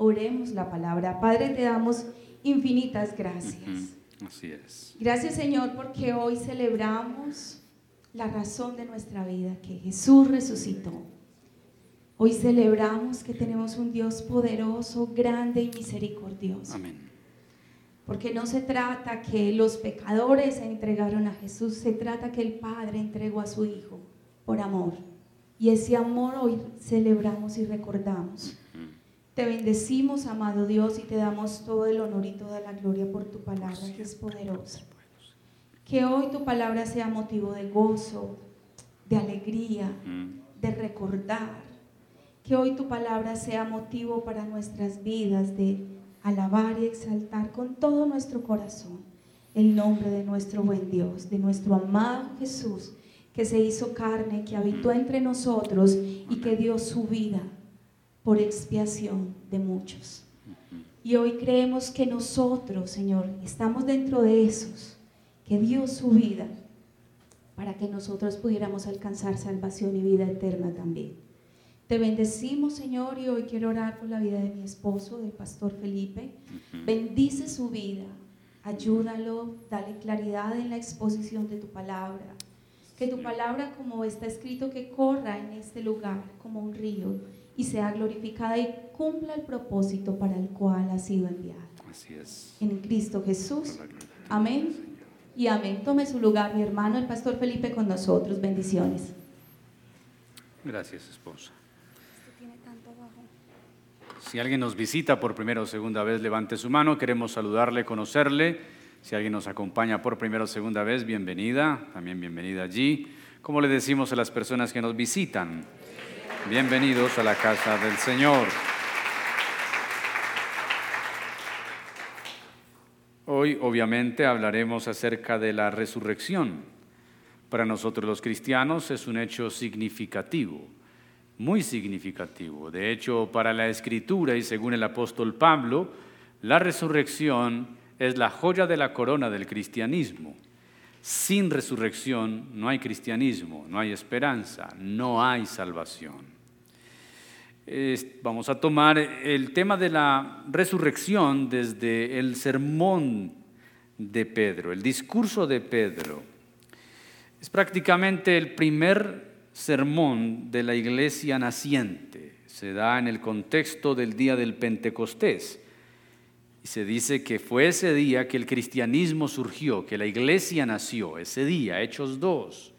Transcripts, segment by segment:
oremos la palabra. Padre, te damos infinitas gracias. Así es. Gracias Señor porque hoy celebramos la razón de nuestra vida, que Jesús resucitó. Hoy celebramos que tenemos un Dios poderoso, grande y misericordioso. Amén. Porque no se trata que los pecadores se entregaron a Jesús, se trata que el Padre entregó a su Hijo por amor. Y ese amor hoy celebramos y recordamos. Te bendecimos, amado Dios, y te damos todo el honor y toda la gloria por tu palabra, que es poderosa. Que hoy tu palabra sea motivo de gozo, de alegría, de recordar. Que hoy tu palabra sea motivo para nuestras vidas de alabar y exaltar con todo nuestro corazón el nombre de nuestro buen Dios, de nuestro amado Jesús, que se hizo carne, que habitó entre nosotros y que dio su vida por expiación de muchos. Y hoy creemos que nosotros, Señor, estamos dentro de esos que dio su vida para que nosotros pudiéramos alcanzar salvación y vida eterna también. Te bendecimos, Señor, y hoy quiero orar por la vida de mi esposo, del pastor Felipe. Bendice su vida, ayúdalo, dale claridad en la exposición de tu palabra. Que tu palabra, como está escrito, que corra en este lugar como un río y sea glorificada y cumpla el propósito para el cual ha sido enviada. Así es. En Cristo Jesús. Amén. Y amén. Tome su lugar, mi hermano, el pastor Felipe, con nosotros. Bendiciones. Gracias, esposa. Si alguien nos visita por primera o segunda vez, levante su mano. Queremos saludarle, conocerle. Si alguien nos acompaña por primera o segunda vez, bienvenida. También bienvenida allí. Como le decimos a las personas que nos visitan, bienvenidos a la casa del Señor. Hoy obviamente hablaremos acerca de la resurrección. Para nosotros los cristianos es un hecho significativo muy significativo. De hecho, para la escritura y según el apóstol Pablo, la resurrección es la joya de la corona del cristianismo. Sin resurrección no hay cristianismo, no hay esperanza, no hay salvación. Vamos a tomar el tema de la resurrección desde el sermón de Pedro, el discurso de Pedro. Es prácticamente el primer sermón de la iglesia naciente. Se da en el contexto del día del Pentecostés. Y se dice que fue ese día que el cristianismo surgió, que la iglesia nació, ese día, Hechos 2.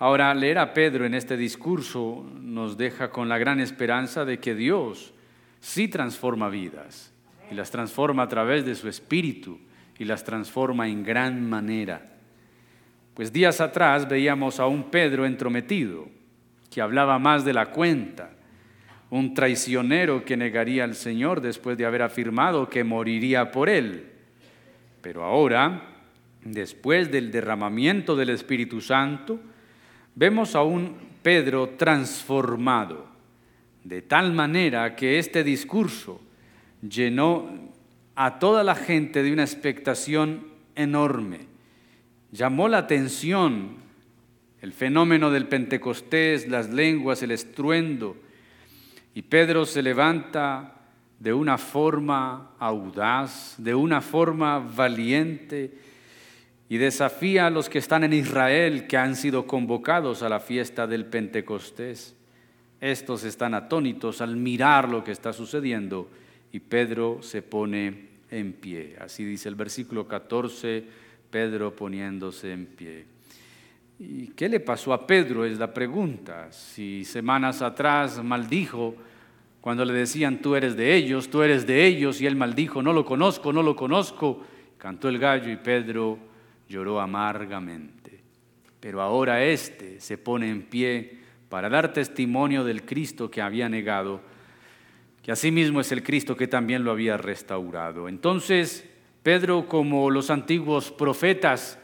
Ahora, leer a Pedro en este discurso nos deja con la gran esperanza de que Dios sí transforma vidas y las transforma a través de su espíritu y las transforma en gran manera. Pues días atrás veíamos a un Pedro entrometido, que hablaba más de la cuenta, un traicionero que negaría al Señor después de haber afirmado que moriría por él. Pero ahora, después del derramamiento del Espíritu Santo, vemos a un Pedro transformado, de tal manera que este discurso llenó a toda la gente de una expectación enorme. Llamó la atención el fenómeno del Pentecostés, las lenguas, el estruendo, y Pedro se levanta de una forma audaz, de una forma valiente, y desafía a los que están en Israel, que han sido convocados a la fiesta del Pentecostés. Estos están atónitos al mirar lo que está sucediendo, y Pedro se pone en pie. Así dice el versículo 14 Pedro poniéndose en pie. ¿Y qué le pasó a Pedro? Es la pregunta. Si semanas atrás maldijo cuando le decían tú eres de ellos, tú eres de ellos, y él maldijo, no lo conozco, no lo conozco, cantó el gallo y Pedro lloró amargamente. Pero ahora éste se pone en pie para dar testimonio del Cristo que había negado, que asimismo es el Cristo que también lo había restaurado. Entonces, Pedro, como los antiguos profetas,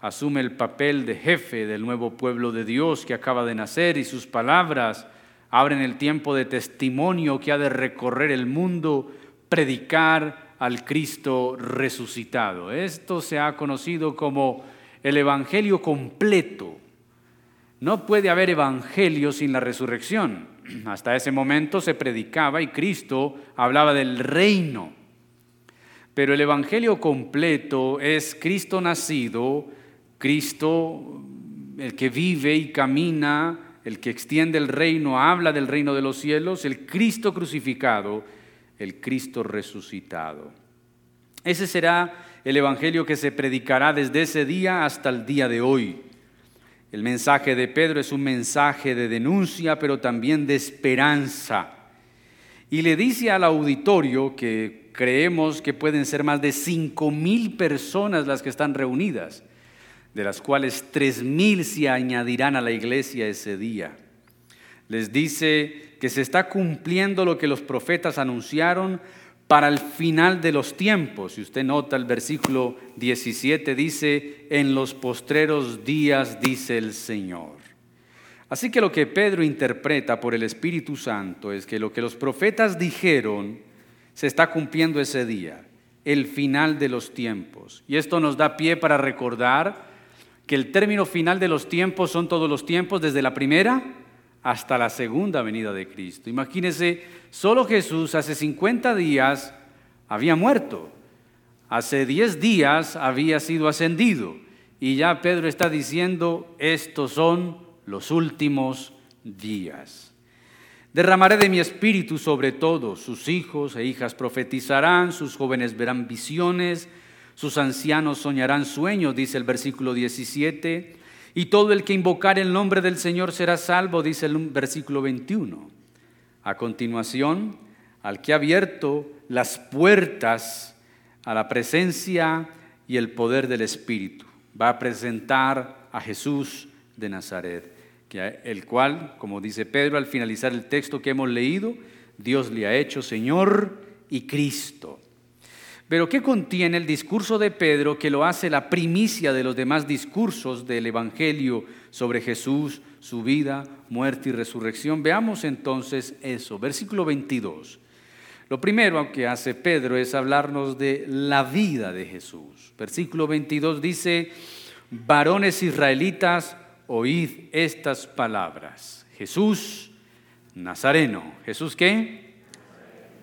asume el papel de jefe del nuevo pueblo de Dios que acaba de nacer y sus palabras abren el tiempo de testimonio que ha de recorrer el mundo, predicar al Cristo resucitado. Esto se ha conocido como el Evangelio completo. No puede haber Evangelio sin la resurrección. Hasta ese momento se predicaba y Cristo hablaba del reino. Pero el Evangelio completo es Cristo nacido, Cristo el que vive y camina, el que extiende el reino, habla del reino de los cielos, el Cristo crucificado, el Cristo resucitado. Ese será el Evangelio que se predicará desde ese día hasta el día de hoy. El mensaje de Pedro es un mensaje de denuncia, pero también de esperanza. Y le dice al auditorio que creemos que pueden ser más de cinco mil personas las que están reunidas, de las cuales tres mil se añadirán a la iglesia ese día. Les dice que se está cumpliendo lo que los profetas anunciaron para el final de los tiempos. Si usted nota el versículo 17 dice, en los postreros días dice el Señor. Así que lo que Pedro interpreta por el Espíritu Santo es que lo que los profetas dijeron se está cumpliendo ese día, el final de los tiempos. Y esto nos da pie para recordar que el término final de los tiempos son todos los tiempos desde la primera hasta la segunda venida de Cristo. Imagínense, solo Jesús hace 50 días había muerto, hace 10 días había sido ascendido y ya Pedro está diciendo, estos son los últimos días. Derramaré de mi espíritu sobre todos, sus hijos e hijas profetizarán, sus jóvenes verán visiones, sus ancianos soñarán sueños, dice el versículo 17 y todo el que invocar el nombre del Señor será salvo, dice el versículo 21. A continuación, al que ha abierto las puertas a la presencia y el poder del Espíritu, va a presentar a Jesús de Nazaret, el cual, como dice Pedro al finalizar el texto que hemos leído, Dios le ha hecho Señor y Cristo. Pero ¿qué contiene el discurso de Pedro que lo hace la primicia de los demás discursos del Evangelio sobre Jesús, su vida, muerte y resurrección? Veamos entonces eso. Versículo 22. Lo primero que hace Pedro es hablarnos de la vida de Jesús. Versículo 22 dice, varones israelitas, oíd estas palabras. Jesús Nazareno. ¿Jesús qué?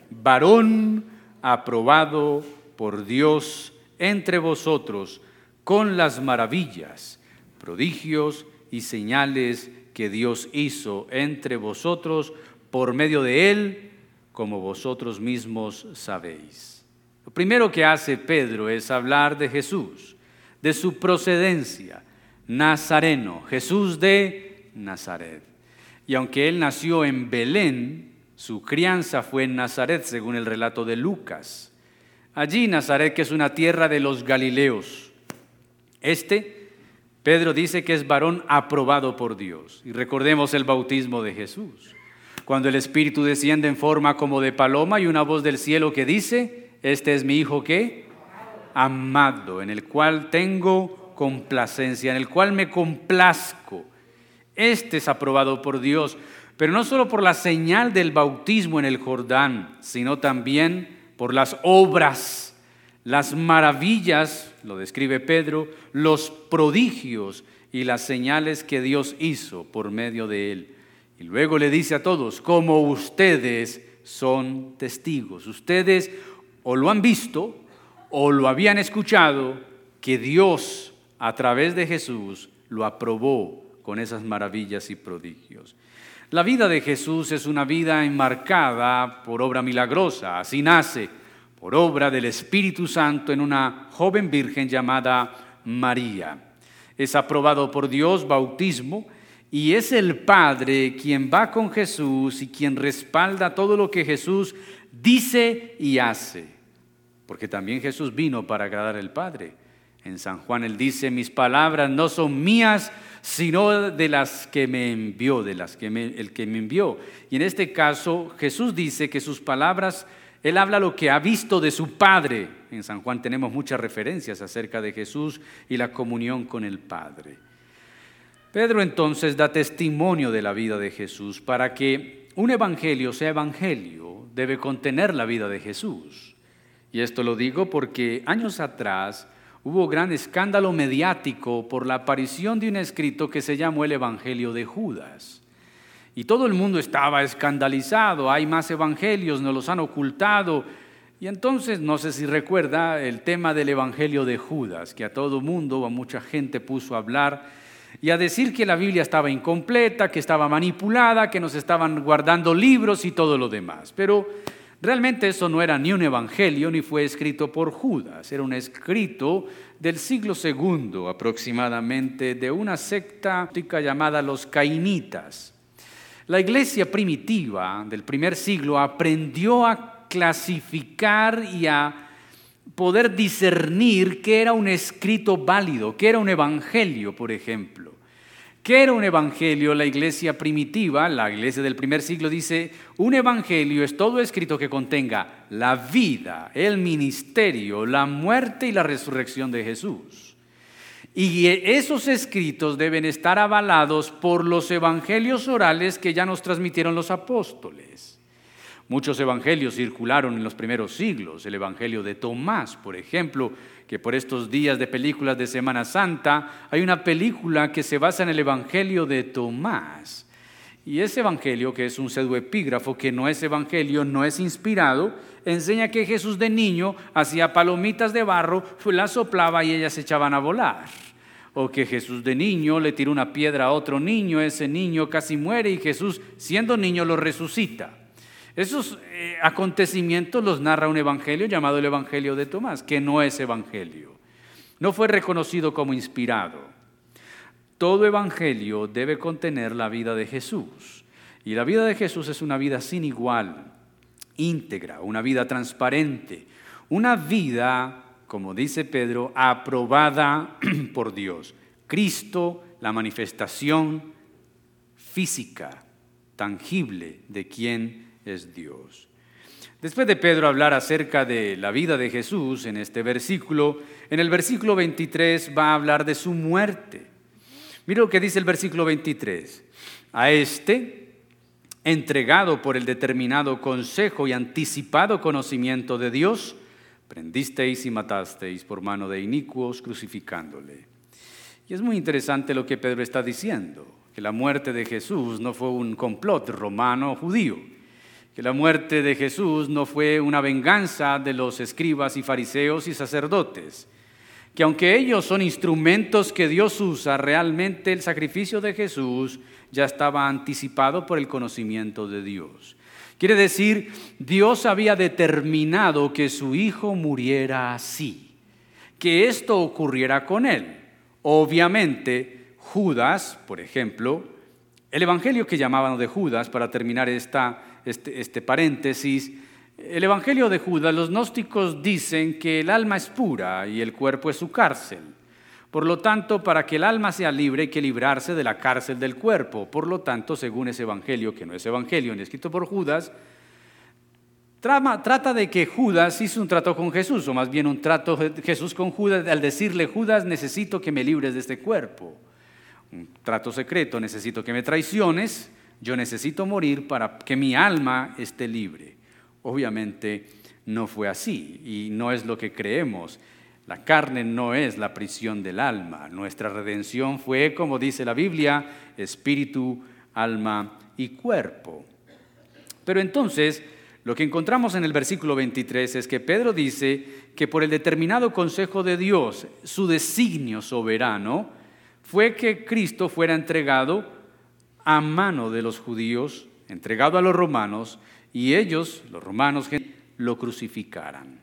Varón aprobado por Dios entre vosotros con las maravillas, prodigios y señales que Dios hizo entre vosotros por medio de él, como vosotros mismos sabéis. Lo primero que hace Pedro es hablar de Jesús, de su procedencia, nazareno, Jesús de Nazaret. Y aunque él nació en Belén, su crianza fue en Nazaret, según el relato de Lucas. Allí Nazaret, que es una tierra de los Galileos. Este, Pedro dice que es varón aprobado por Dios. Y recordemos el bautismo de Jesús. Cuando el Espíritu desciende en forma como de paloma y una voz del cielo que dice, este es mi Hijo que amado, en el cual tengo complacencia, en el cual me complazco. Este es aprobado por Dios pero no solo por la señal del bautismo en el Jordán, sino también por las obras, las maravillas, lo describe Pedro, los prodigios y las señales que Dios hizo por medio de él. Y luego le dice a todos, como ustedes son testigos, ustedes o lo han visto o lo habían escuchado, que Dios a través de Jesús lo aprobó con esas maravillas y prodigios. La vida de Jesús es una vida enmarcada por obra milagrosa, así nace, por obra del Espíritu Santo en una joven virgen llamada María. Es aprobado por Dios bautismo y es el Padre quien va con Jesús y quien respalda todo lo que Jesús dice y hace. Porque también Jesús vino para agradar al Padre. En San Juan él dice, mis palabras no son mías, sino de las que me envió, de las que el que me envió. Y en este caso Jesús dice que sus palabras, Él habla lo que ha visto de su Padre. En San Juan tenemos muchas referencias acerca de Jesús y la comunión con el Padre. Pedro entonces da testimonio de la vida de Jesús. Para que un evangelio sea evangelio, debe contener la vida de Jesús. Y esto lo digo porque años atrás, hubo gran escándalo mediático por la aparición de un escrito que se llamó el Evangelio de Judas. y todo el mundo estaba escandalizado, hay más evangelios, nos los han ocultado. Y entonces, no sé si recuerda el tema del evangelio de Judas, que a todo mundo, a mucha gente puso a hablar y a decir que la Biblia estaba incompleta, que estaba manipulada, que nos estaban guardando libros y todo lo demás. Pero realmente eso no era ni un evangelio ni fue escrito por Judas, era un escrito del siglo segundo aproximadamente de una secta llamada los cainitas. La iglesia primitiva del primer siglo aprendió a clasificar y a poder discernir qué era un escrito válido, qué era un evangelio, por ejemplo. ¿Qué era un evangelio? La iglesia primitiva, la iglesia del primer siglo dice, un evangelio es todo escrito que contenga la vida, el ministerio, la muerte y la resurrección de Jesús. Y esos escritos deben estar avalados por los evangelios orales que ya nos transmitieron los apóstoles. Muchos evangelios circularon en los primeros siglos. El evangelio de Tomás, por ejemplo, que por estos días de películas de Semana Santa hay una película que se basa en el evangelio de Tomás. Y ese evangelio, que es un pseudoepígrafo, que no es evangelio, no es inspirado, enseña que Jesús de niño hacía palomitas de barro, las soplaba y ellas se echaban a volar o que Jesús de niño le tiró una piedra a otro niño, ese niño casi muere y Jesús, siendo niño, lo resucita. Esos eh, acontecimientos los narra un evangelio llamado el Evangelio de Tomás, que no es evangelio. No fue reconocido como inspirado. Todo evangelio debe contener la vida de Jesús. Y la vida de Jesús es una vida sin igual, íntegra, una vida transparente, una vida como dice Pedro, aprobada por Dios. Cristo, la manifestación física, tangible de quién es Dios. Después de Pedro hablar acerca de la vida de Jesús en este versículo, en el versículo 23 va a hablar de su muerte. Mira lo que dice el versículo 23. A este, entregado por el determinado consejo y anticipado conocimiento de Dios, prendisteis y matasteis por mano de inicuos crucificándole. Y es muy interesante lo que Pedro está diciendo, que la muerte de Jesús no fue un complot romano judío, que la muerte de Jesús no fue una venganza de los escribas y fariseos y sacerdotes, que aunque ellos son instrumentos que Dios usa, realmente el sacrificio de Jesús ya estaba anticipado por el conocimiento de Dios. Quiere decir, Dios había determinado que su hijo muriera así, que esto ocurriera con él. Obviamente, Judas, por ejemplo, el evangelio que llamaban de Judas, para terminar esta, este, este paréntesis, el evangelio de Judas, los gnósticos dicen que el alma es pura y el cuerpo es su cárcel. Por lo tanto, para que el alma sea libre hay que librarse de la cárcel del cuerpo. Por lo tanto, según ese evangelio, que no es evangelio ni escrito por Judas, trata de que Judas hizo un trato con Jesús, o más bien un trato Jesús con Judas, al decirle, Judas, necesito que me libres de este cuerpo. Un trato secreto, necesito que me traiciones, yo necesito morir para que mi alma esté libre. Obviamente no fue así y no es lo que creemos. La carne no es la prisión del alma. Nuestra redención fue, como dice la Biblia, espíritu, alma y cuerpo. Pero entonces, lo que encontramos en el versículo 23 es que Pedro dice que por el determinado consejo de Dios, su designio soberano, fue que Cristo fuera entregado a mano de los judíos, entregado a los romanos, y ellos, los romanos, lo crucificaran.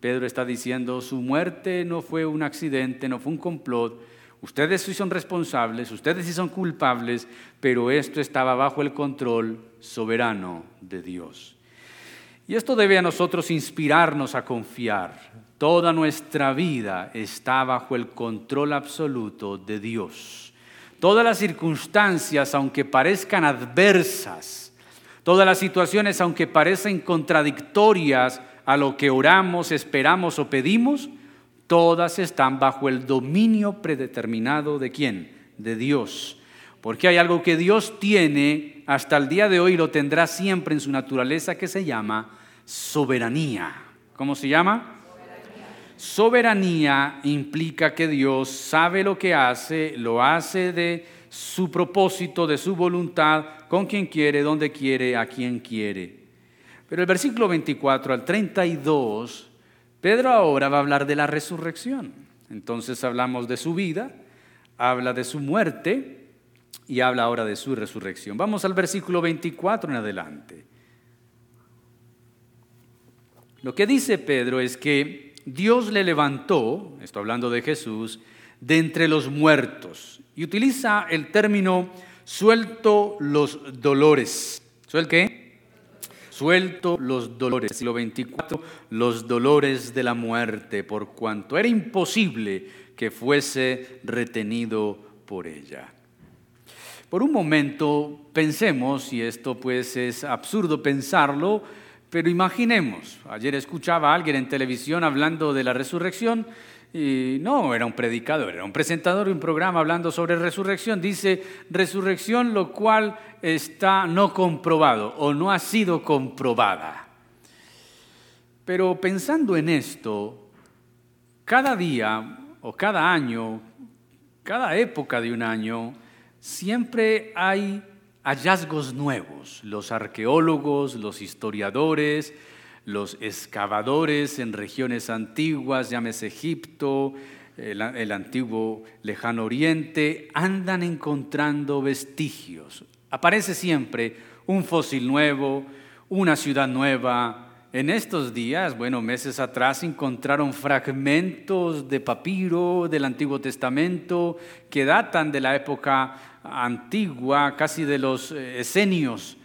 Pedro está diciendo, su muerte no fue un accidente, no fue un complot, ustedes sí son responsables, ustedes sí son culpables, pero esto estaba bajo el control soberano de Dios. Y esto debe a nosotros inspirarnos a confiar. Toda nuestra vida está bajo el control absoluto de Dios. Todas las circunstancias, aunque parezcan adversas, todas las situaciones, aunque parecen contradictorias, a lo que oramos, esperamos o pedimos, todas están bajo el dominio predeterminado de quién? De Dios. Porque hay algo que Dios tiene hasta el día de hoy y lo tendrá siempre en su naturaleza que se llama soberanía. ¿Cómo se llama? Soberanía implica que Dios sabe lo que hace, lo hace de su propósito, de su voluntad, con quien quiere, donde quiere, a quien quiere. Pero el versículo 24 al 32, Pedro ahora va a hablar de la resurrección. Entonces hablamos de su vida, habla de su muerte y habla ahora de su resurrección. Vamos al versículo 24 en adelante. Lo que dice Pedro es que Dios le levantó, estoy hablando de Jesús, de entre los muertos. Y utiliza el término suelto los dolores. ¿Suel qué? Suelto los dolores. Siglo 24, los dolores de la muerte, por cuanto era imposible que fuese retenido por ella. Por un momento pensemos, y esto pues es absurdo pensarlo, pero imaginemos, ayer escuchaba a alguien en televisión hablando de la resurrección y no era un predicador, era un presentador de un programa hablando sobre resurrección. Dice resurrección lo cual está no comprobado o no ha sido comprobada. Pero pensando en esto, cada día o cada año, cada época de un año, siempre hay hallazgos nuevos. Los arqueólogos, los historiadores, los excavadores en regiones antiguas, llámese Egipto, el, el, antiguo lejano oriente, andan encontrando vestigios. Aparece siempre un fósil nuevo, una ciudad nueva. En estos días, bueno, meses atrás encontraron fragmentos de papiro del Antiguo Testamento que datan de la época antigua, casi de los eh, esenios,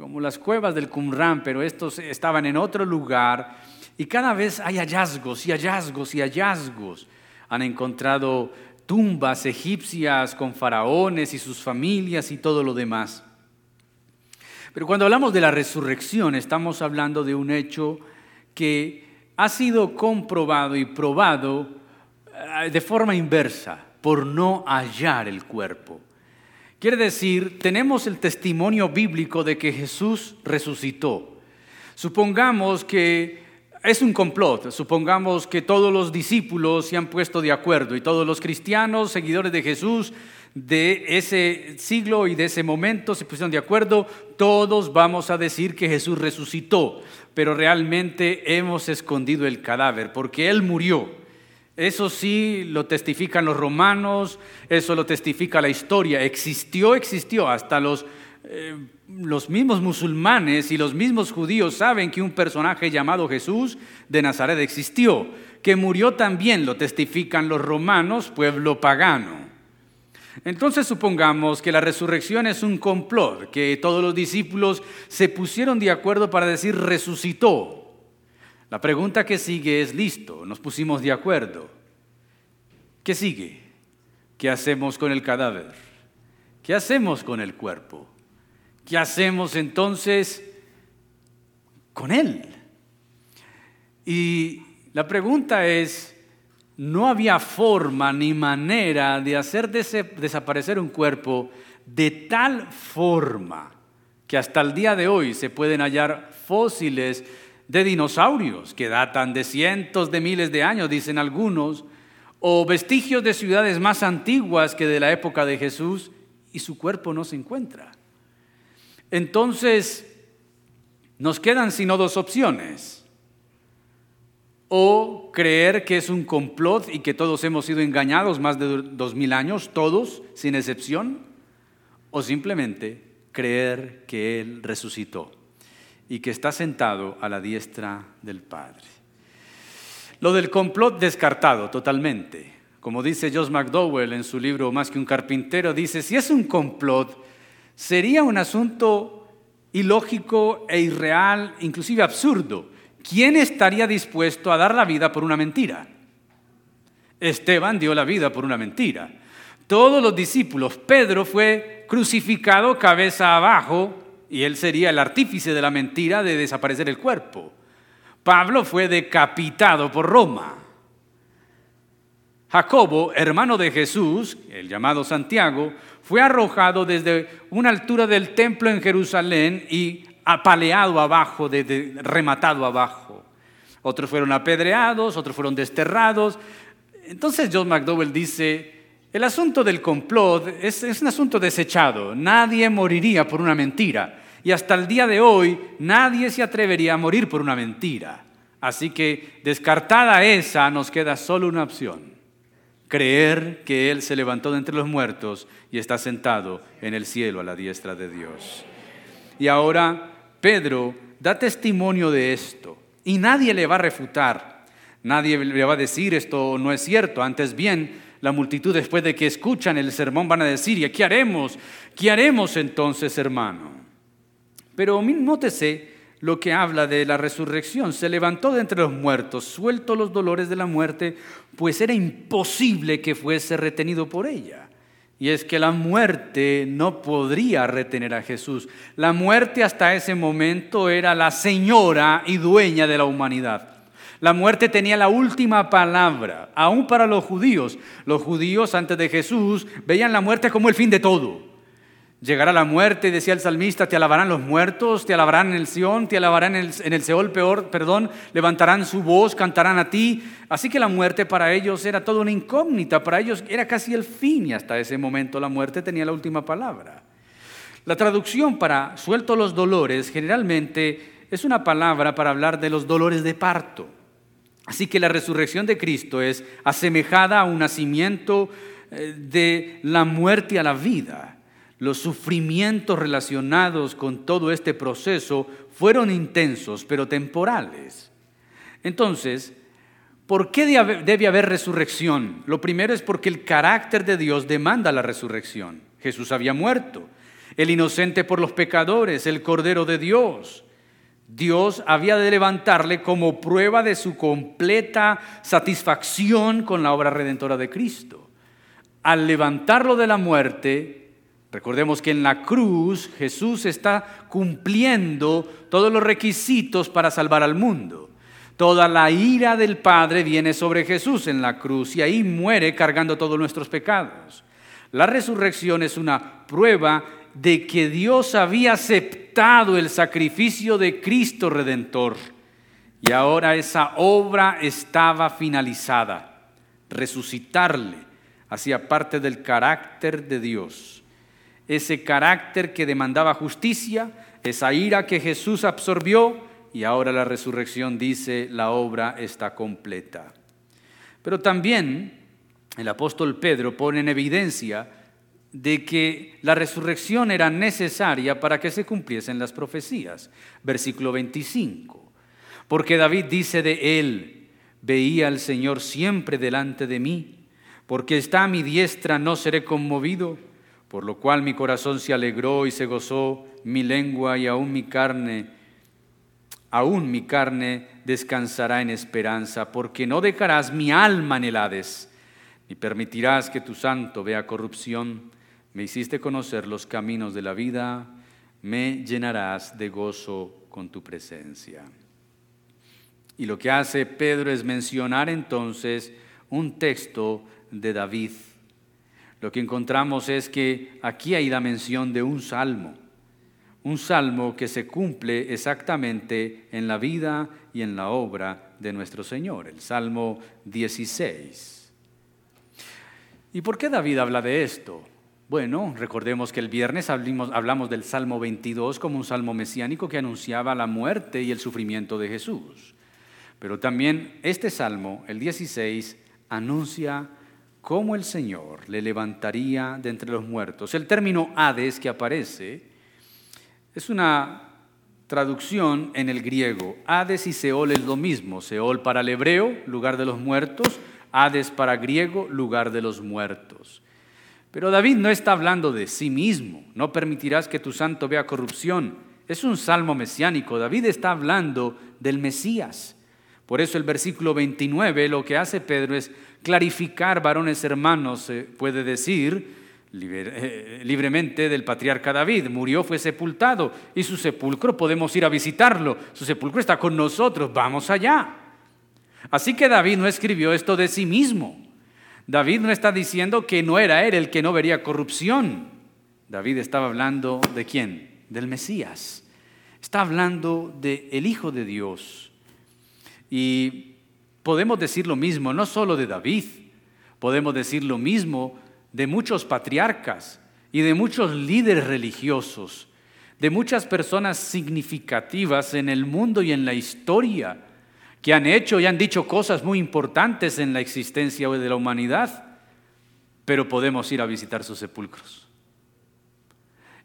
como las cuevas del Qumran, pero estos estaban en otro lugar. Y cada vez hay hallazgos y hallazgos y hallazgos. Han encontrado tumbas egipcias con faraones y sus familias y todo lo demás. Pero cuando hablamos de la resurrección, estamos hablando de un hecho que ha sido comprobado y probado eh, de forma inversa por no hallar el cuerpo. Quiere decir, tenemos el testimonio bíblico de que Jesús resucitó. Supongamos que es un complot, supongamos que todos los discípulos se han puesto de acuerdo y todos los cristianos, seguidores de Jesús de ese siglo y de ese momento se pusieron de acuerdo, todos vamos a decir que Jesús resucitó, pero realmente hemos escondido el cadáver porque Él murió. Eso sí lo testifican los romanos, eso lo testifica la historia. Existió, existió. Hasta los, eh, los mismos musulmanes y los mismos judíos saben que un personaje llamado Jesús de Nazaret existió. Que murió también lo testifican los romanos, pueblo pagano. Entonces supongamos que la resurrección es un complot, que todos los discípulos se pusieron de acuerdo para decir resucitó. La pregunta que sigue es, listo, nos pusimos de acuerdo. ¿Qué sigue? ¿Qué hacemos con el cadáver? ¿Qué hacemos con el cuerpo? ¿Qué hacemos entonces con él? Y la pregunta es, no había forma ni manera de hacer desaparecer un cuerpo de tal forma que hasta el día de hoy se pueden hallar fósiles de dinosaurios que datan de cientos de miles de años, dicen algunos, o vestigios de ciudades más antiguas que de la época de Jesús y su cuerpo no se encuentra. Entonces, nos quedan sino dos opciones. O creer que es un complot y que todos hemos sido engañados más de dos mil años, todos, sin excepción. O simplemente creer que Él resucitó y que está sentado a la diestra del Padre. Lo del complot descartado totalmente. Como dice Josh McDowell en su libro Más que un carpintero, dice, si es un complot, sería un asunto ilógico e irreal, inclusive absurdo. ¿Quién estaría dispuesto a dar la vida por una mentira? Esteban dio la vida por una mentira. Todos los discípulos, Pedro fue crucificado cabeza abajo y él sería el artífice de la mentira de desaparecer el cuerpo. Pablo fue decapitado por Roma. Jacobo, hermano de Jesús, el llamado Santiago, fue arrojado desde una altura del templo en Jerusalén y apaleado abajo, rematado abajo. Otros fueron apedreados, otros fueron desterrados. Entonces John McDowell dice, El asunto del complot es, es, un asunto desechado. Nadie moriría por una mentira. Y hasta el día de hoy nadie se atrevería a morir por una mentira. Así que descartada esa, nos queda solo una opción. Creer que Él se levantó de entre los muertos y está sentado en el cielo a la diestra de Dios. Y ahora Pedro da testimonio de esto y nadie le va a refutar. Nadie le va a decir esto no es cierto. Antes bien, la multitud después de que escuchan el sermón van a decir, ¿y qué haremos? ¿Qué haremos entonces, hermano? Pero nótese lo que habla de la resurrección. Se levantó de entre los muertos, suelto los dolores de la muerte, pues era imposible que fuese retenido por ella. Y es que la muerte no podría retener a Jesús. La muerte hasta ese momento era la señora y dueña de la humanidad. La muerte tenía la última palabra, aún para los judíos. Los judíos antes de Jesús veían la muerte como el fin de todo. Llegará la muerte, decía el salmista, te alabarán los muertos, te alabarán en el Sión, te alabarán en el, en el Seol peor, perdón, levantarán su voz, cantarán a ti. Así que la muerte para ellos era toda una incógnita, para ellos era casi el fin y hasta ese momento la muerte tenía la última palabra. La traducción para suelto los dolores generalmente es una palabra para hablar de los dolores de parto. Así que la resurrección de Cristo es asemejada a un nacimiento eh, de la muerte a la vida. Los sufrimientos relacionados con todo este proceso fueron intensos, pero temporales. Entonces, ¿por qué debe haber resurrección? Lo primero es porque el carácter de Dios demanda la resurrección. Jesús había muerto, el inocente por los pecadores, el Cordero de Dios. Dios había de levantarle como prueba de su completa satisfacción con la obra redentora de Cristo. Al levantarlo de la muerte, recordemos que en la cruz Jesús está cumpliendo todos los requisitos para salvar al mundo. Toda la ira del Padre viene sobre Jesús en la cruz y ahí muere cargando todos nuestros pecados. La resurrección es una prueba de que Dios había aceptado el sacrificio de Cristo Redentor y ahora esa obra estaba finalizada. Resucitarle hacía parte del carácter de Dios. Ese carácter que demandaba justicia, esa ira que Jesús absorbió y ahora la resurrección dice la obra está completa. Pero también el apóstol Pedro pone en evidencia de que la resurrección era necesaria para que se cumpliesen las profecías. Versículo 25. Porque David dice de él, veía al Señor siempre delante de mí, porque está a mi diestra no seré conmovido, por lo cual mi corazón se alegró y se gozó, mi lengua y aún mi carne, aún mi carne descansará en esperanza, porque no dejarás mi alma en el ni permitirás que tu santo vea corrupción me hiciste conocer los caminos de la vida, me llenarás de gozo con tu presencia. Y lo que hace Pedro es mencionar entonces un texto de David. Lo que encontramos es que aquí hay la mención de un salmo, un salmo que se cumple exactamente en la vida y en la obra de nuestro Señor, el Salmo 16. ¿Y por qué David habla de esto? Bueno, recordemos que el viernes hablamos, del Salmo 22 como un salmo mesiánico que anunciaba la muerte y el sufrimiento de Jesús. Pero también este salmo, el 16, anuncia cómo el Señor le levantaría de entre los muertos. El término Hades que aparece es una traducción en el griego. Hades y Seol es lo mismo. Seol para el hebreo, lugar de los muertos. Hades para griego, lugar de los muertos. Pero David no está hablando de sí mismo, no permitirás que tu santo vea corrupción. Es un salmo mesiánico, David está hablando del Mesías. Por eso el versículo 29 lo que hace Pedro es clarificar, varones hermanos, puede decir eh, libremente del patriarca David. Murió, fue sepultado y su sepulcro podemos ir a visitarlo. Su sepulcro está con nosotros, vamos allá. Así que David no escribió esto de sí mismo. David no está diciendo que no era él el que no vería corrupción. David estaba hablando de quién? Del Mesías. Está hablando del el Hijo de Dios. Y podemos decir lo mismo, no solo de David, podemos decir lo mismo de muchos patriarcas y de muchos líderes religiosos, de muchas personas significativas en el mundo y en la historia, que han hecho y han dicho cosas muy importantes en la existencia de la humanidad, pero podemos ir a visitar sus sepulcros.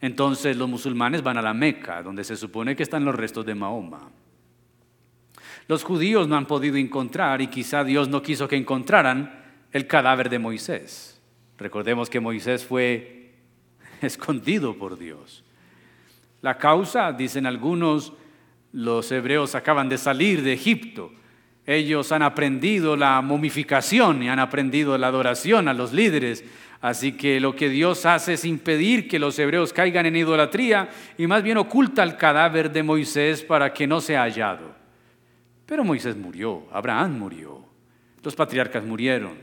Entonces los musulmanes van a la Meca, donde se supone que están los restos de Mahoma. Los judíos no han podido encontrar, y quizá Dios no quiso que encontraran, el cadáver de Moisés. Recordemos que Moisés fue escondido por Dios. La causa, dicen algunos, los hebreos acaban de salir de Egipto. Ellos han aprendido la momificación y han aprendido la adoración a los líderes. Así que lo que Dios hace es impedir que los hebreos caigan en idolatría y más bien oculta el cadáver de Moisés para que no sea hallado. Pero Moisés murió, Abraham murió, los patriarcas murieron.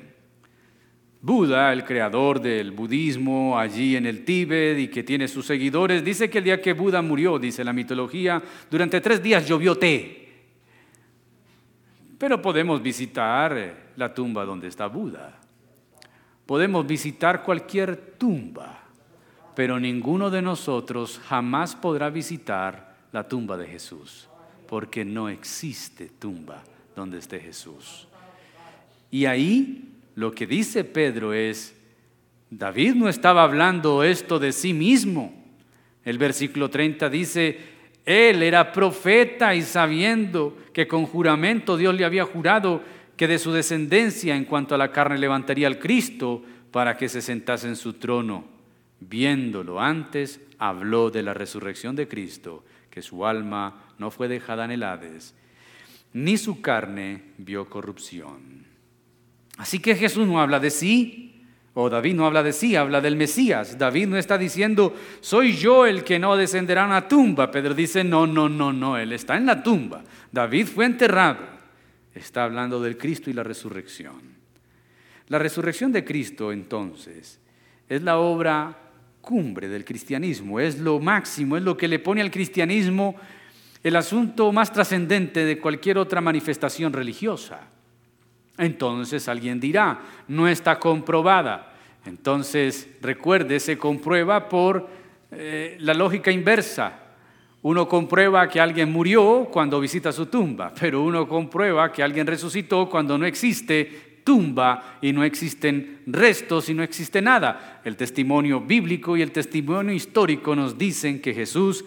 Buda, el creador del budismo allí en el Tíbet y que tiene sus seguidores, dice que el día que Buda murió, dice la mitología, durante tres días llovió té. Pero podemos visitar eh, la tumba donde está Buda. Podemos visitar cualquier tumba, pero ninguno de nosotros jamás podrá visitar la tumba de Jesús, porque no existe tumba donde esté Jesús. Y ahí lo que dice Pedro es, David no estaba hablando esto de sí mismo. El versículo 30 dice, él era profeta y sabiendo que con juramento Dios le había jurado que de su descendencia en cuanto a la carne levantaría al Cristo para que se sentase en su trono. Viéndolo antes, habló de la resurrección de Cristo, que su alma no fue dejada en el Hades, ni su carne vio corrupción. Así que Jesús no habla de sí, o David no habla de sí, habla del Mesías. David no está diciendo, soy yo el que no descenderá a una tumba. Pedro dice, no, no, no, no, él está en la tumba. David fue enterrado. Está hablando del Cristo y la resurrección. La resurrección de Cristo, entonces, es la obra cumbre del cristianismo, es lo máximo, es lo que le pone al cristianismo el asunto más trascendente de cualquier otra manifestación religiosa. Entonces alguien dirá, no está comprobada. Entonces, recuerde, se comprueba por eh, la lógica inversa. Uno comprueba que alguien murió cuando visita su tumba, pero uno comprueba que alguien resucitó cuando no existe tumba y no existen restos y no existe nada. El testimonio bíblico y el testimonio histórico nos dicen que Jesús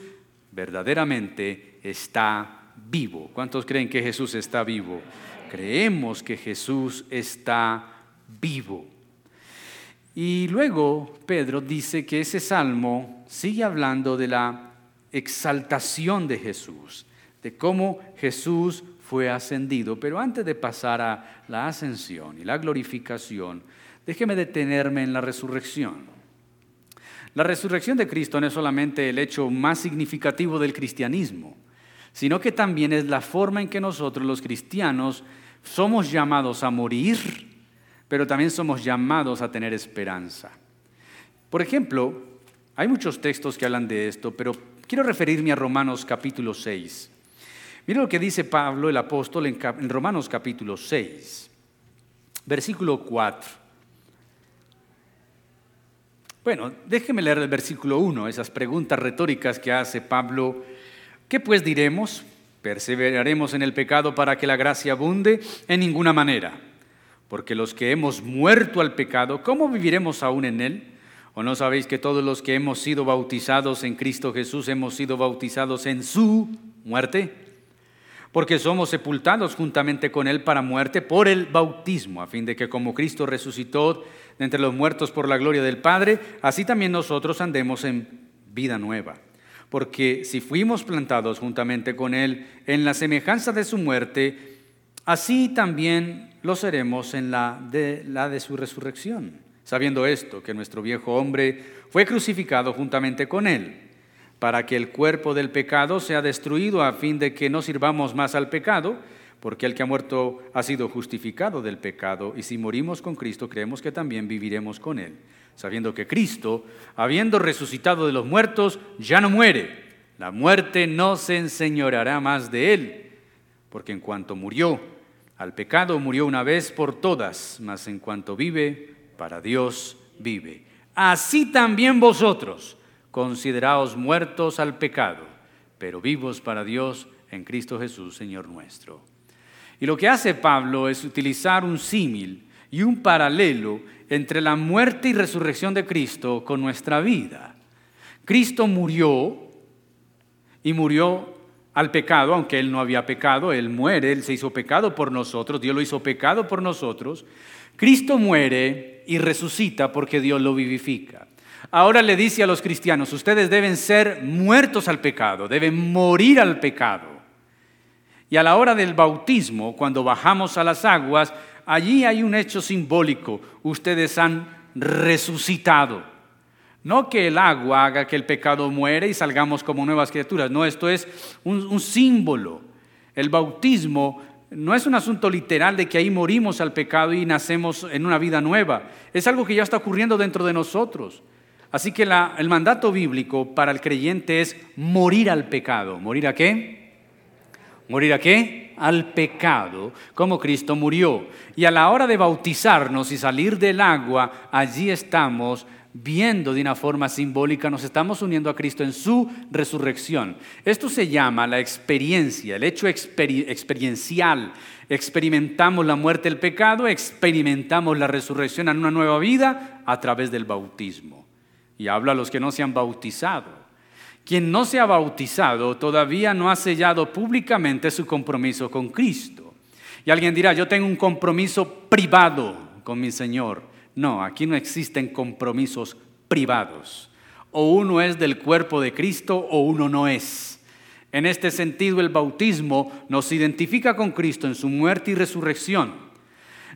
verdaderamente está vivo. ¿Cuántos creen que Jesús está vivo? creemos que Jesús está vivo. Y luego Pedro dice que ese salmo sigue hablando de la exaltación de Jesús, de cómo Jesús fue ascendido. Pero antes de pasar a la ascensión y la glorificación, déjeme detenerme en la resurrección. La resurrección de Cristo no es solamente el hecho más significativo del cristianismo, sino que también es la forma en que nosotros los cristianos somos llamados a morir, pero también somos llamados a tener esperanza. Por ejemplo, hay muchos textos que hablan de esto, pero quiero referirme a Romanos capítulo 6. Mira lo que dice Pablo el apóstol en, Romanos capítulo 6, versículo 4. Bueno, déjeme leer el versículo 1, esas preguntas retóricas que hace Pablo. ¿Qué pues diremos? ¿Perseveraremos en el pecado para que la gracia abunde? En ninguna manera. Porque los que hemos muerto al pecado, ¿cómo viviremos aún en él? ¿O no sabéis que todos los que hemos sido bautizados en Cristo Jesús hemos sido bautizados en su muerte? Porque somos sepultados juntamente con Él para muerte por el bautismo, a fin de que como Cristo resucitó de entre los muertos por la gloria del Padre, así también nosotros andemos en vida nueva porque si fuimos plantados juntamente con Él en la semejanza de su muerte, así también lo seremos en la de, la de su resurrección, sabiendo esto, que nuestro viejo hombre fue crucificado juntamente con Él, para que el cuerpo del pecado sea destruido a fin de que no sirvamos más al pecado, porque el que ha muerto ha sido justificado del pecado, y si morimos con Cristo, creemos que también viviremos con Él sabiendo que Cristo, habiendo resucitado de los muertos, ya no muere. La muerte no se enseñoreará más de él, porque en cuanto murió al pecado, murió una vez por todas, mas en cuanto vive, para Dios vive. Así también vosotros, consideraos muertos al pecado, pero vivos para Dios en Cristo Jesús, Señor nuestro. Y lo que hace Pablo es utilizar un símil y un paralelo entre la muerte y resurrección de Cristo con nuestra vida. Cristo murió y murió al pecado, aunque Él no había pecado, Él muere, Él se hizo pecado por nosotros, Dios lo hizo pecado por nosotros. Cristo muere y resucita porque Dios lo vivifica. Ahora le dice a los cristianos, ustedes deben ser muertos al pecado, deben morir al pecado. Y a la hora del bautismo, cuando bajamos a las aguas, allí hay un hecho simbólico. Ustedes han resucitado. No que el agua haga que el pecado muere y salgamos como nuevas criaturas. No, esto es un, símbolo. El bautismo no es un asunto literal de que ahí morimos al pecado y nacemos en una vida nueva. Es algo que ya está ocurriendo dentro de nosotros. Así que el mandato bíblico para el creyente es morir al pecado. ¿Morir a qué? ¿Morir a qué? Al pecado, como Cristo murió. Y a la hora de bautizarnos y salir del agua, allí estamos viendo de una forma simbólica, nos estamos uniendo a Cristo en su resurrección. Esto se llama la experiencia, el hecho experiencial. Experimentamos la muerte del pecado, experimentamos la resurrección en una nueva vida a través del bautismo. Y habla a los que no se han bautizado. Quien no se ha bautizado todavía no ha sellado públicamente su compromiso con Cristo. Y alguien dirá, yo tengo un compromiso privado con mi Señor. No, aquí no existen compromisos privados. O uno es del cuerpo de Cristo o uno no es. En este sentido, el bautismo nos identifica con Cristo en su muerte y resurrección.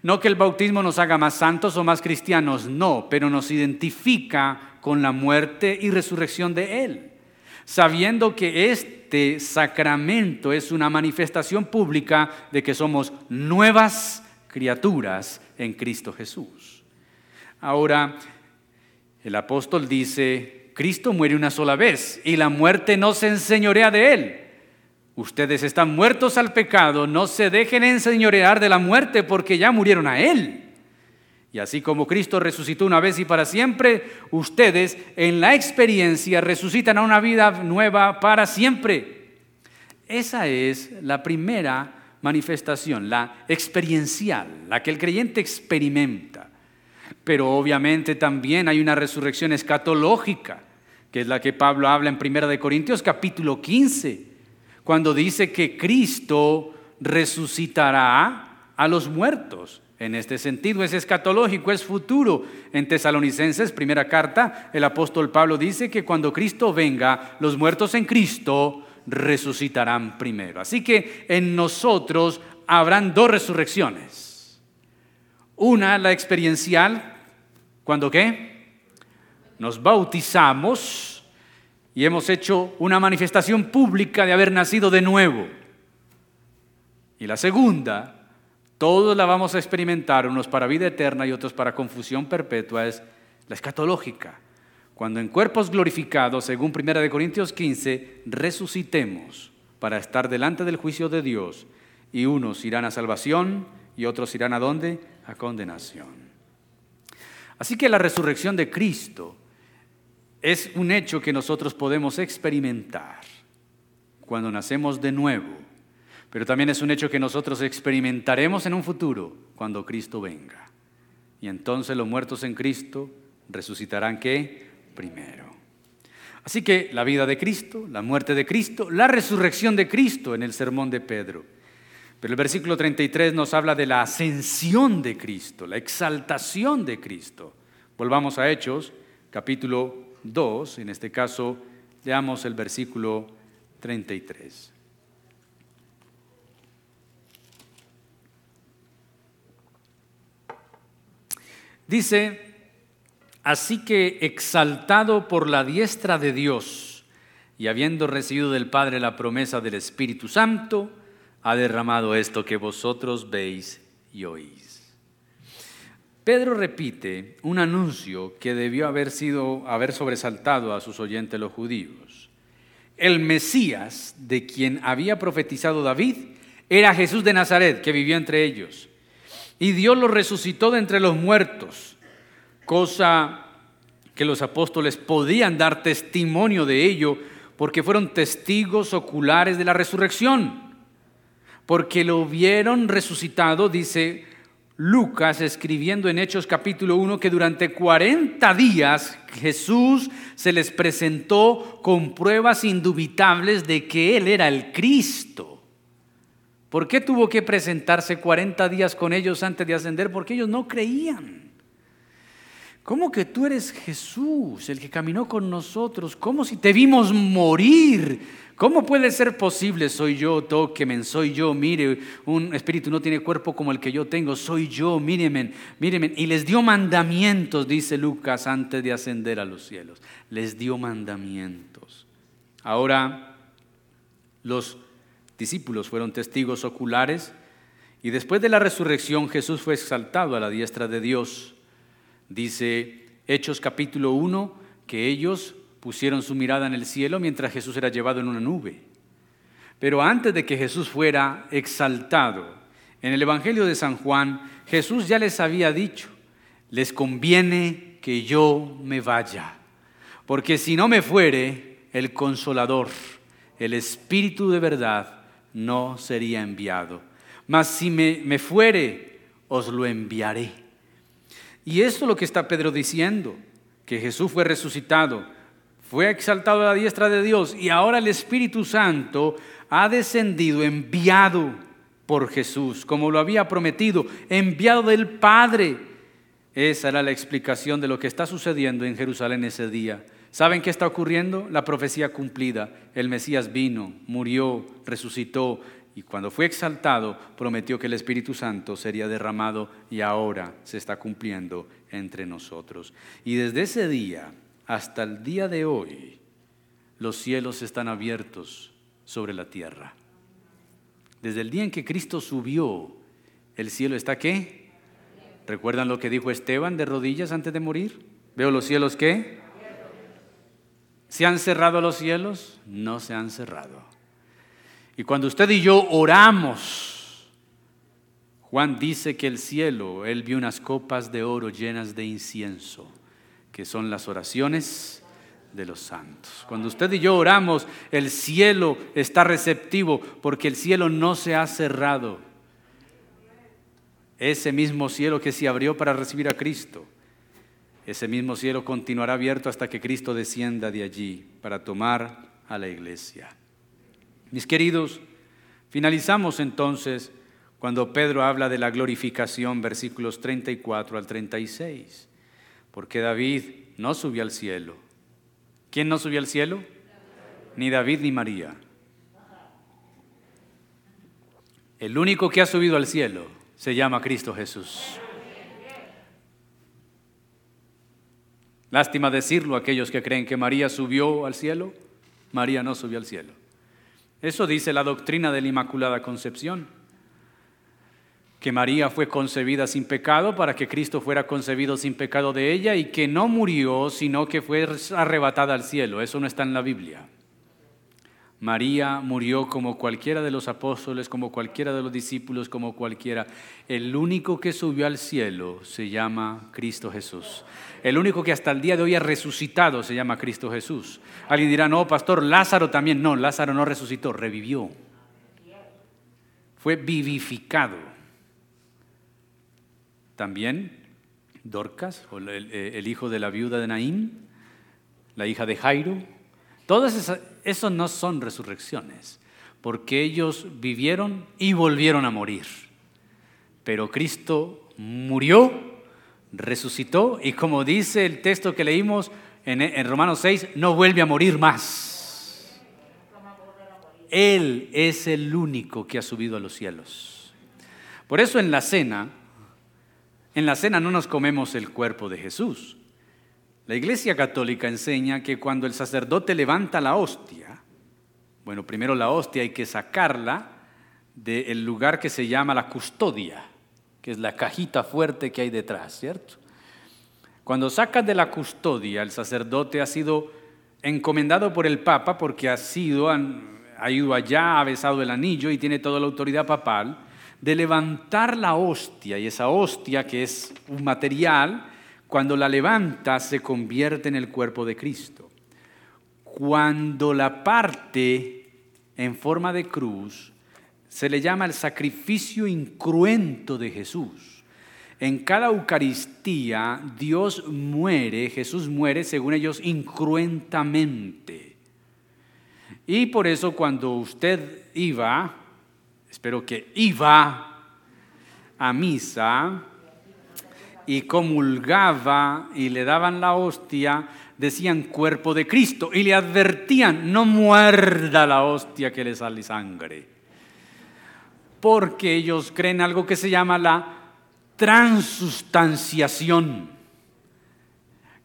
No que el bautismo nos haga más santos o más cristianos, no, pero nos identifica con la muerte y resurrección de Él sabiendo que este sacramento es una manifestación pública de que somos nuevas criaturas en Cristo Jesús. Ahora, el apóstol dice, Cristo muere una sola vez y la muerte no se enseñorea de él. Ustedes están muertos al pecado, no se dejen enseñorear de la muerte porque ya murieron a él. Y así como Cristo resucitó una vez y para siempre, ustedes en la experiencia resucitan a una vida nueva para siempre. Esa es la primera manifestación, la experiencial, la que el creyente experimenta. Pero obviamente también hay una resurrección escatológica, que es la que Pablo habla en 1 Corintios capítulo 15, cuando dice que Cristo resucitará a los muertos. En este sentido es escatológico, es futuro. En Tesalonicenses, primera carta, el apóstol Pablo dice que cuando Cristo venga, los muertos en Cristo resucitarán primero. Así que en nosotros habrán dos resurrecciones. Una, la experiencial, cuando qué? Nos bautizamos y hemos hecho una manifestación pública de haber nacido de nuevo. Y la segunda, todos la vamos a experimentar, unos para vida eterna y otros para confusión perpetua, es la escatológica. Cuando en cuerpos glorificados, según 1 Corintios 15, resucitemos para estar delante del juicio de Dios y unos irán a salvación y otros irán a dónde? A condenación. Así que la resurrección de Cristo es un hecho que nosotros podemos experimentar cuando nacemos de nuevo pero también es un hecho que nosotros experimentaremos en un futuro cuando Cristo venga. Y entonces los muertos en Cristo resucitarán qué? Primero. Así que la vida de Cristo, la muerte de Cristo, la resurrección de Cristo en el sermón de Pedro. Pero el versículo 33 nos habla de la ascensión de Cristo, la exaltación de Cristo. Volvamos a Hechos, capítulo 2, en este caso leamos el versículo 33. Dice, así que exaltado por la diestra de Dios y habiendo recibido del Padre la promesa del Espíritu Santo, ha derramado esto que vosotros veis y oís. Pedro repite un anuncio que debió haber sido haber sobresaltado a sus oyentes los judíos. El Mesías de quien había profetizado David era Jesús de Nazaret, que vivió entre ellos y Dios lo resucitó de entre los muertos. cosa que los apóstoles podían dar testimonio de ello porque fueron testigos oculares de la resurrección, porque lo vieron resucitado, dice Lucas escribiendo en Hechos capítulo 1 que durante 40 días Jesús se les presentó con pruebas indubitables de que Él era el Cristo. ¿Por qué tuvo que presentarse 40 días con ellos antes de ascender? Porque ellos no creían. ¿Cómo que tú eres Jesús, el que caminó con nosotros? ¿Cómo si te vimos morir? ¿Cómo puede ser posible? Soy yo, tóqueme, soy yo, mire, un espíritu no tiene cuerpo como el que yo tengo, soy yo, mírenme, mírenme. Y les dio mandamientos, dice Lucas, antes de ascender a los cielos. Les dio mandamientos. Ahora, los discípulos fueron testigos oculares y después de la resurrección Jesús fue exaltado a la diestra de Dios. Dice Hechos capítulo 1 que ellos pusieron su mirada en el cielo mientras Jesús era llevado en una nube. Pero antes de que Jesús fuera exaltado, en el Evangelio de San Juan, Jesús ya les había dicho, les conviene que yo me vaya, porque si no me fuere, el consolador, el Espíritu de verdad, no sería enviado. Mas si me, me fuere, os lo enviaré. Y esto es lo que está Pedro diciendo, que Jesús fue resucitado, fue exaltado a la diestra de Dios y ahora el Espíritu Santo ha descendido, enviado por Jesús, como lo había prometido, enviado del Padre. Esa era la explicación de lo que está sucediendo en Jerusalén ese día. ¿Saben qué está ocurriendo? La profecía cumplida. El Mesías vino, murió, resucitó y cuando fue exaltado prometió que el Espíritu Santo sería derramado y ahora se está cumpliendo entre nosotros. Y desde ese día hasta el día de hoy, los cielos están abiertos sobre la tierra. Desde el día en que Cristo subió, el cielo está qué? ¿Recuerdan lo que dijo Esteban de rodillas antes de morir? ¿Veo los cielos qué? ¿Se han cerrado los cielos? No se han cerrado. Y cuando usted y yo oramos, Juan dice que el cielo, él vio unas copas de oro llenas de incienso, que son las oraciones de los santos. Cuando usted y yo oramos, el cielo está receptivo porque el cielo no se ha cerrado. Ese mismo cielo que se abrió para recibir a Cristo, ese mismo cielo continuará abierto hasta que Cristo descienda de allí para tomar a la iglesia. Mis queridos, finalizamos entonces cuando Pedro habla de la glorificación, versículos 34 al 36, porque David no subió al cielo. ¿Quién no subió al cielo? Ni David ni María. El único que ha subido al cielo se llama Cristo Jesús. Lástima decirlo a aquellos que creen que María subió al cielo. María no subió al cielo. Eso dice la doctrina de la Inmaculada Concepción, que María fue concebida sin pecado para que Cristo fuera concebido sin pecado de ella y que no murió, sino que fue arrebatada al cielo. Eso no está en la Biblia. María murió como cualquiera de los apóstoles, como cualquiera de los discípulos, como cualquiera. El único que subió al cielo se llama Cristo Jesús. El único que hasta el día de hoy ha resucitado se llama Cristo Jesús. Alguien dirá, no, pastor, Lázaro también. No, Lázaro no resucitó, revivió. Fue vivificado. También Dorcas, el, hijo de la viuda de Naín, la hija de Jairo. Todos esos no son resurrecciones, porque ellos vivieron y volvieron a morir. Pero Cristo murió resucitó y como dice el texto que leímos en, Romanos 6, no vuelve a morir más. Él es el único que ha subido a los cielos. Por eso en la cena, en la cena no nos comemos el cuerpo de Jesús. La Iglesia Católica enseña que cuando el sacerdote levanta la hostia, bueno, primero la hostia hay que sacarla del lugar que se llama la custodia que es la cajita fuerte que hay detrás, ¿cierto? Cuando sacas de la custodia, el sacerdote ha sido encomendado por el Papa porque ha sido, ha ido allá, ha besado el anillo y tiene toda la autoridad papal de levantar la hostia y esa hostia que es un material Cuando la levanta se convierte en el cuerpo de Cristo. Cuando la parte en forma de cruz se le llama el sacrificio incruento de Jesús. En cada Eucaristía Dios muere, Jesús muere según ellos incruentamente. Y por eso cuando usted iba, espero que iba a misa y comulgaba y le daban la hostia, decían cuerpo de Cristo y le advertían, no muerda la hostia que le sale sangre. Porque ellos creen algo que se llama la transustanciación.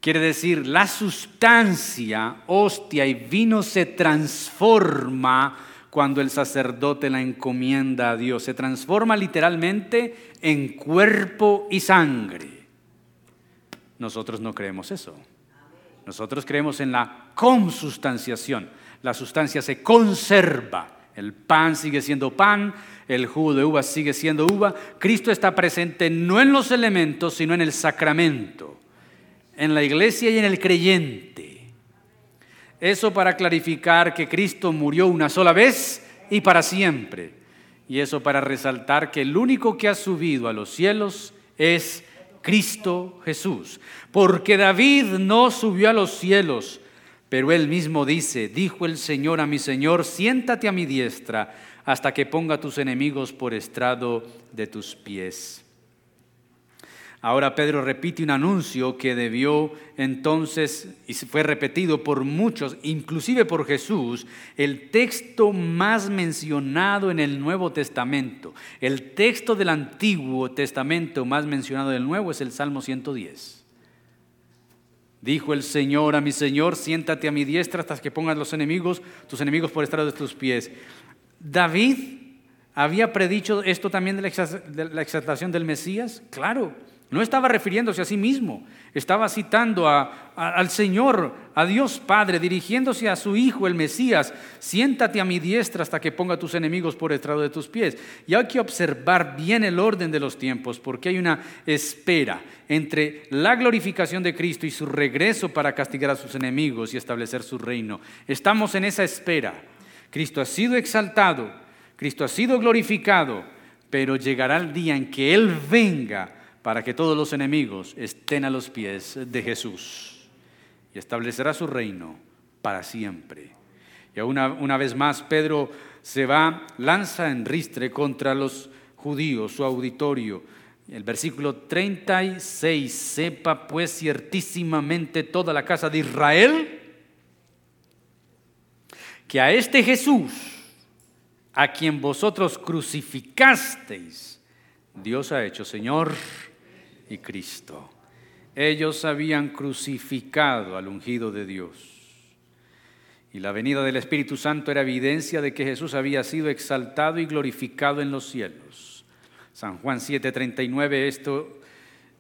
Quiere decir, la sustancia, hostia y vino se transforma cuando el sacerdote la encomienda a Dios. Se transforma literalmente en cuerpo y sangre. Nosotros no creemos eso. Nosotros creemos en la consustanciación. La sustancia se conserva. El pan sigue siendo pan, el jugo de uva sigue siendo uva. Cristo está presente no en los elementos, sino en el sacramento, en la iglesia y en el creyente. Eso para clarificar que Cristo murió una sola vez y para siempre. Y eso para resaltar que el único que ha subido a los cielos es Cristo Jesús. Porque David no subió a los cielos, pero él mismo dice, dijo el Señor a mi Señor, siéntate a mi diestra hasta que ponga tus enemigos por estrado de tus pies. Ahora Pedro repite un anuncio que debió entonces, y fue repetido por muchos, inclusive por Jesús, el texto más mencionado en el Nuevo Testamento. El texto del Antiguo Testamento más mencionado del Nuevo es el Salmo 110. Dijo el Señor a mi Señor, siéntate a mi diestra hasta que pongas los enemigos, tus enemigos por estrado de tus pies. David había predicho esto también de la exaltación del Mesías, claro. No estaba refiriéndose a sí mismo, estaba citando al Señor, a Dios Padre, dirigiéndose a su Hijo, el Mesías. Siéntate a mi diestra hasta que ponga tus enemigos por estrado de tus pies. Y hay que observar bien el orden de los tiempos, porque hay una espera entre la glorificación de Cristo y su regreso para castigar a sus enemigos y establecer su reino. Estamos en esa espera. Cristo ha sido exaltado, Cristo ha sido glorificado, pero llegará el día en que Él venga para que todos los enemigos estén a los pies de Jesús y establecerá su reino para siempre. Y una, una vez más Pedro se va, lanza en ristre contra los judíos, su auditorio. El versículo 36, sepa pues ciertísimamente toda la casa de Israel que a este Jesús, a quien vosotros crucificasteis, Dios ha hecho Señor y Cristo. Ellos habían crucificado al ungido de Dios. Y la venida del Espíritu Santo era evidencia de que Jesús había sido exaltado y glorificado en los cielos. San Juan 7:39, esto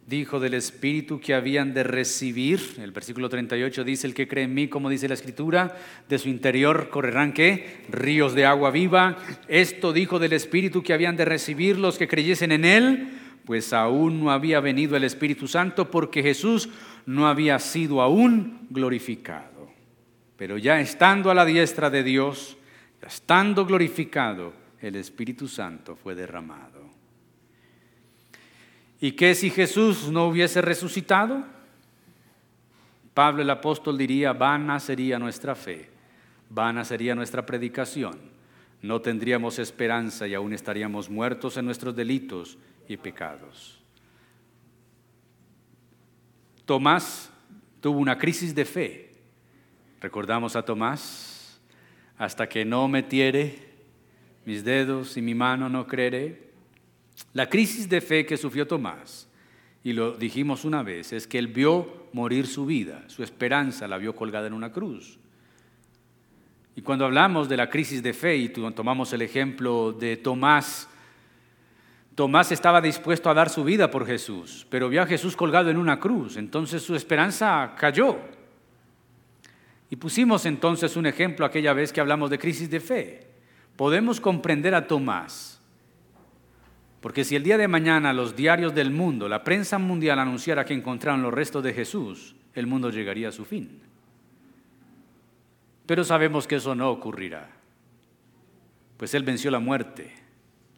dijo del Espíritu que habían de recibir. El versículo 38 dice, el que cree en mí, como dice la Escritura, de su interior correrán qué? Ríos de agua viva. Esto dijo del Espíritu que habían de recibir los que creyesen en él pues aún no había venido el Espíritu Santo porque Jesús no había sido aún glorificado. Pero ya estando a la diestra de Dios, ya estando glorificado, el Espíritu Santo fue derramado. ¿Y qué si Jesús no hubiese resucitado? Pablo el apóstol diría, vana sería nuestra fe, vana sería nuestra predicación, no tendríamos esperanza y aún estaríamos muertos en nuestros delitos y pecados. Tomás tuvo una crisis de fe. Recordamos a Tomás, hasta que no metiere mis dedos y mi mano no creeré. La crisis de fe que sufrió Tomás, y lo dijimos una vez, es que él vio morir su vida, su esperanza la vio colgada en una cruz. Y cuando hablamos de la crisis de fe y tomamos el ejemplo de Tomás Tomás estaba dispuesto a dar su vida por Jesús, pero vio a Jesús colgado en una cruz, entonces su esperanza cayó. Y pusimos entonces un ejemplo aquella vez que hablamos de crisis de fe. Podemos comprender a Tomás Porque si el día de mañana los diarios del mundo, la prensa mundial anunciara que encontraron los restos de Jesús, el mundo llegaría a su fin. Pero sabemos que eso no ocurrirá, pues Él venció la muerte.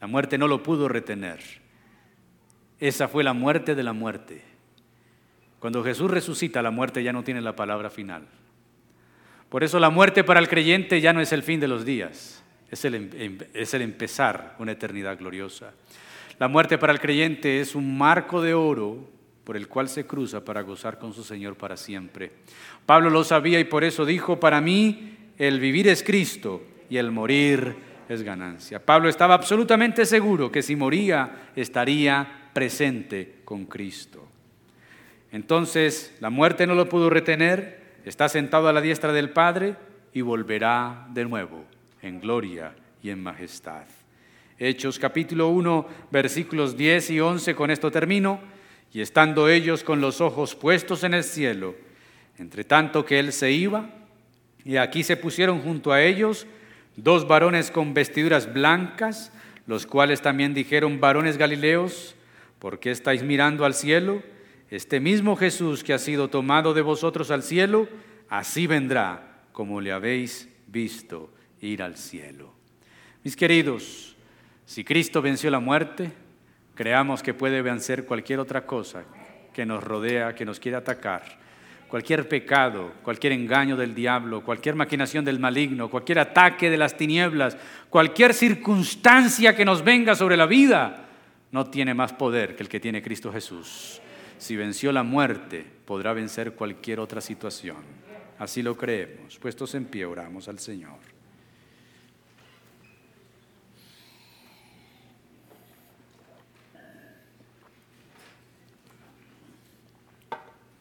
La muerte no lo pudo retener. Esa fue la muerte de la muerte. Cuando Jesús resucita, la muerte ya no tiene la palabra final. Por eso la muerte para el creyente ya no es el fin de los días, es el, em, es el empezar una eternidad gloriosa. La muerte para el creyente es un marco de oro por el cual se cruza para gozar con su Señor para siempre. Pablo lo sabía y por eso dijo, para mí el vivir es Cristo y el morir es ganancia. Pablo estaba absolutamente seguro que si moría estaría presente con Cristo. Entonces la muerte no lo pudo retener, está sentado a la diestra del Padre y volverá de nuevo en gloria y en majestad. Hechos capítulo 1, versículos 10 y 11, con esto termino. Y estando ellos con los ojos puestos en el cielo, entre tanto que él se iba, y aquí se pusieron junto a ellos dos varones con vestiduras blancas, los cuales también dijeron, varones galileos, ¿por qué estáis mirando al cielo? Este mismo Jesús que ha sido tomado de vosotros al cielo, así vendrá como le habéis visto ir al cielo. Mis queridos, si Cristo venció la muerte, creamos que puede vencer cualquier otra cosa que nos rodea, que nos quiere atacar. Cualquier pecado, cualquier engaño del diablo, cualquier maquinación del maligno, cualquier ataque de las tinieblas, cualquier circunstancia que nos venga sobre la vida, no tiene más poder que el que tiene Cristo Jesús. Si venció la muerte, podrá vencer cualquier otra situación. Así lo creemos. Puestos en pie, oramos al Señor.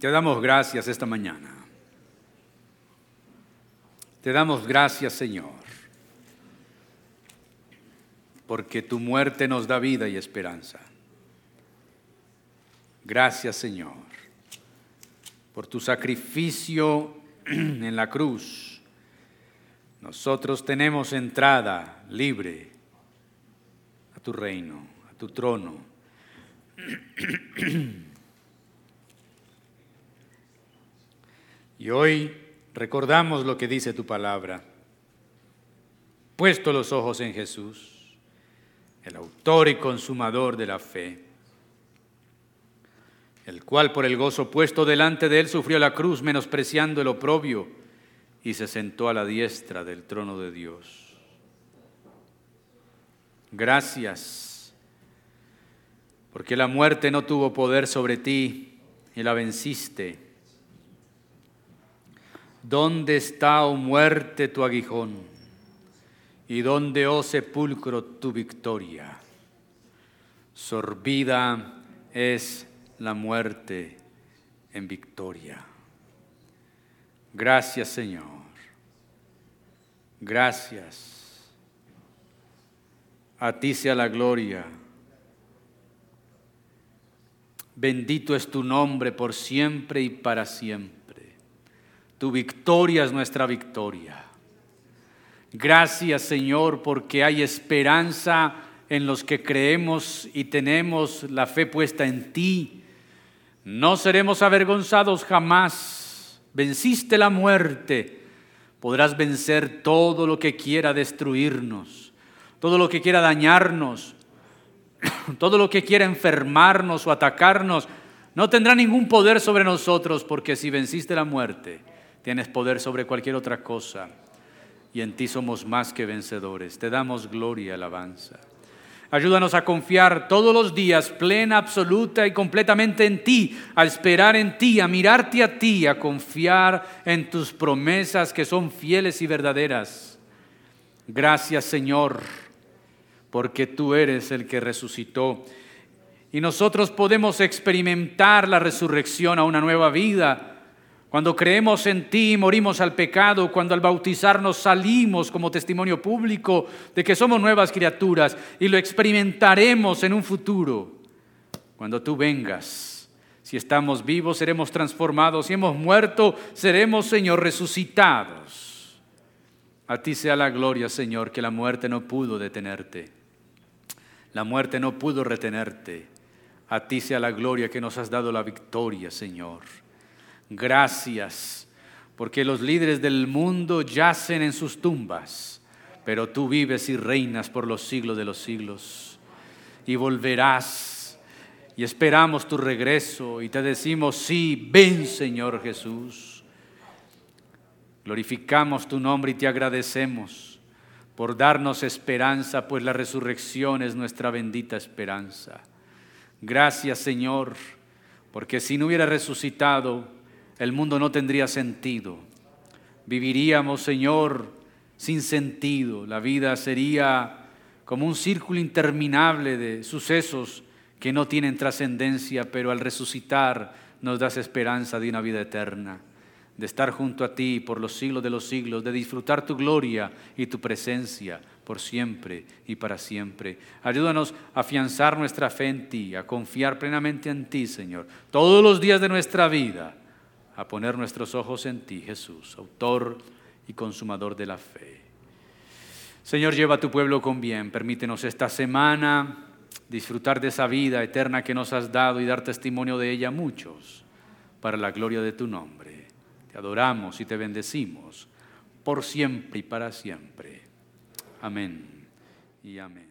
Te damos gracias esta mañana. Te damos gracias, Señor, porque tu muerte nos da vida y esperanza. Gracias, Señor, por tu sacrificio en la cruz. Nosotros tenemos entrada libre a tu reino, a tu trono. Y hoy recordamos lo que dice tu palabra. Puesto los ojos en Jesús, el autor y consumador de la fe, el cual por el gozo puesto delante de él sufrió la cruz, menospreciando el oprobio, y se sentó a la diestra del trono de Dios. Gracias, porque la muerte no tuvo poder sobre ti y la venciste ¿Dónde está, oh muerte, tu aguijón? ¿Y dónde, oh sepulcro, tu victoria? Sorbida es la muerte en victoria. Gracias, Señor. Gracias. A ti sea la gloria. Bendito es tu nombre por siempre y para siempre. Tu victoria es nuestra victoria. Gracias Señor porque hay esperanza en los que creemos y tenemos la fe puesta en ti. No seremos avergonzados jamás. Venciste la muerte. Podrás vencer todo lo que quiera destruirnos, todo lo que quiera dañarnos, todo lo que quiera enfermarnos o atacarnos. No tendrá ningún poder sobre nosotros porque si venciste la muerte, Tienes poder sobre cualquier otra cosa y en ti somos más que vencedores. Te damos gloria y alabanza. Ayúdanos a confiar todos los días plena, absoluta y completamente en ti, a esperar en ti, a mirarte a ti, a confiar en tus promesas que son fieles y verdaderas. Gracias Señor, porque tú eres el que resucitó y nosotros podemos experimentar la resurrección a una nueva vida cuando creemos en ti, morimos al pecado, cuando al bautizarnos salimos como testimonio público de que somos nuevas criaturas y lo experimentaremos en un futuro. Cuando tú vengas, si estamos vivos, seremos transformados, si hemos muerto, seremos, Señor, resucitados. A ti sea la gloria, Señor, que la muerte no pudo detenerte. La muerte no pudo retenerte. A ti sea la gloria que nos has dado la victoria, Señor. Gracias, porque los líderes del mundo yacen en sus tumbas, pero tú vives y reinas por los siglos de los siglos. Y volverás y esperamos tu regreso y te decimos, sí, ven Señor Jesús. Glorificamos tu nombre y te agradecemos por darnos esperanza, pues la resurrección es nuestra bendita esperanza. Gracias Señor, porque si no hubiera resucitado, el mundo no tendría sentido. Viviríamos, Señor, sin sentido. La vida sería como un círculo interminable de sucesos que no tienen trascendencia, pero al resucitar nos das esperanza de una vida eterna de estar junto a ti por los siglos de los siglos, de disfrutar tu gloria y tu presencia por siempre y para siempre. Ayúdanos a afianzar nuestra fe en ti, a confiar plenamente en ti, Señor, todos los días de nuestra vida, a poner nuestros ojos en ti, Jesús, autor y consumador de la fe. Señor, lleva a tu pueblo con bien, permítenos esta semana disfrutar de esa vida eterna que nos has dado y dar testimonio de ella a muchos, para la gloria de tu nombre. Te adoramos y te bendecimos por siempre y para siempre. Amén y amén.